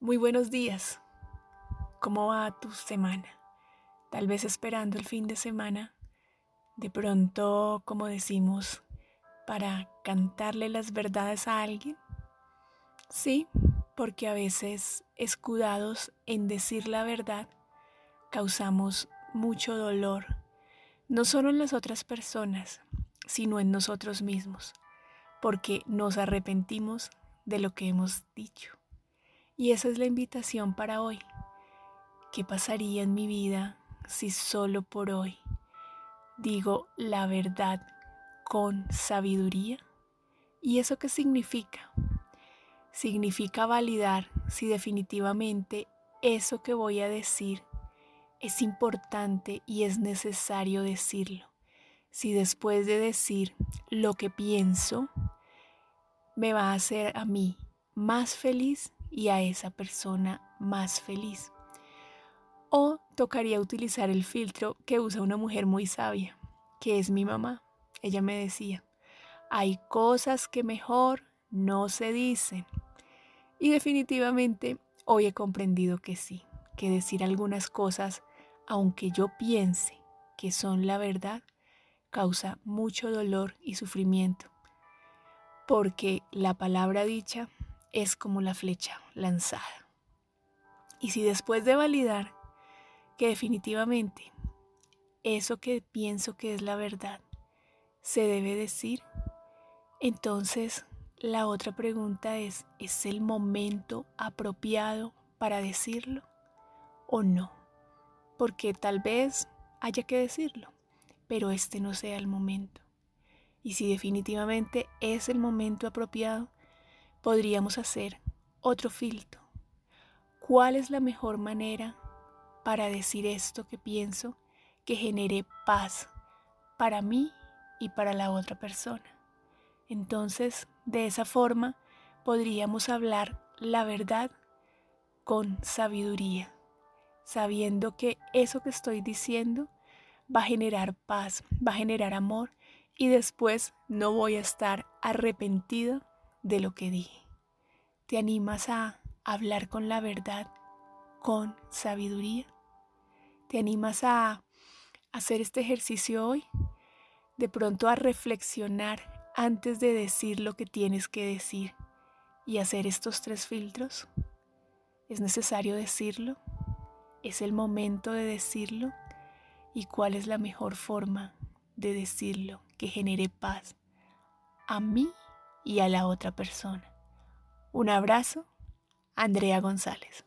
Muy buenos días. ¿Cómo va tu semana? Tal vez esperando el fin de semana. De pronto, como decimos, para cantarle las verdades a alguien. Sí, porque a veces, escudados en decir la verdad, causamos mucho dolor, no solo en las otras personas, sino en nosotros mismos, porque nos arrepentimos de lo que hemos dicho. Y esa es la invitación para hoy. ¿Qué pasaría en mi vida si solo por hoy digo la verdad con sabiduría? ¿Y eso qué significa? Significa validar si definitivamente eso que voy a decir es importante y es necesario decirlo. Si después de decir lo que pienso, me va a hacer a mí más feliz y a esa persona más feliz. O tocaría utilizar el filtro que usa una mujer muy sabia, que es mi mamá. Ella me decía, hay cosas que mejor no se dicen. Y definitivamente hoy he comprendido que sí, que decir algunas cosas, aunque yo piense que son la verdad, causa mucho dolor y sufrimiento, porque la palabra dicha es como la flecha lanzada. Y si después de validar que definitivamente eso que pienso que es la verdad se debe decir, entonces la otra pregunta es, ¿es el momento apropiado para decirlo o no? Porque tal vez haya que decirlo, pero este no sea el momento. Y si definitivamente es el momento apropiado, podríamos hacer otro filtro. ¿Cuál es la mejor manera para decir esto que pienso que genere paz para mí y para la otra persona? Entonces, de esa forma, podríamos hablar la verdad con sabiduría, sabiendo que eso que estoy diciendo va a generar paz, va a generar amor y después no voy a estar arrepentido de lo que dije. ¿Te animas a hablar con la verdad, con sabiduría? ¿Te animas a hacer este ejercicio hoy? De pronto a reflexionar antes de decir lo que tienes que decir y hacer estos tres filtros. ¿Es necesario decirlo? ¿Es el momento de decirlo? ¿Y cuál es la mejor forma de decirlo que genere paz a mí y a la otra persona. Un abrazo, Andrea González.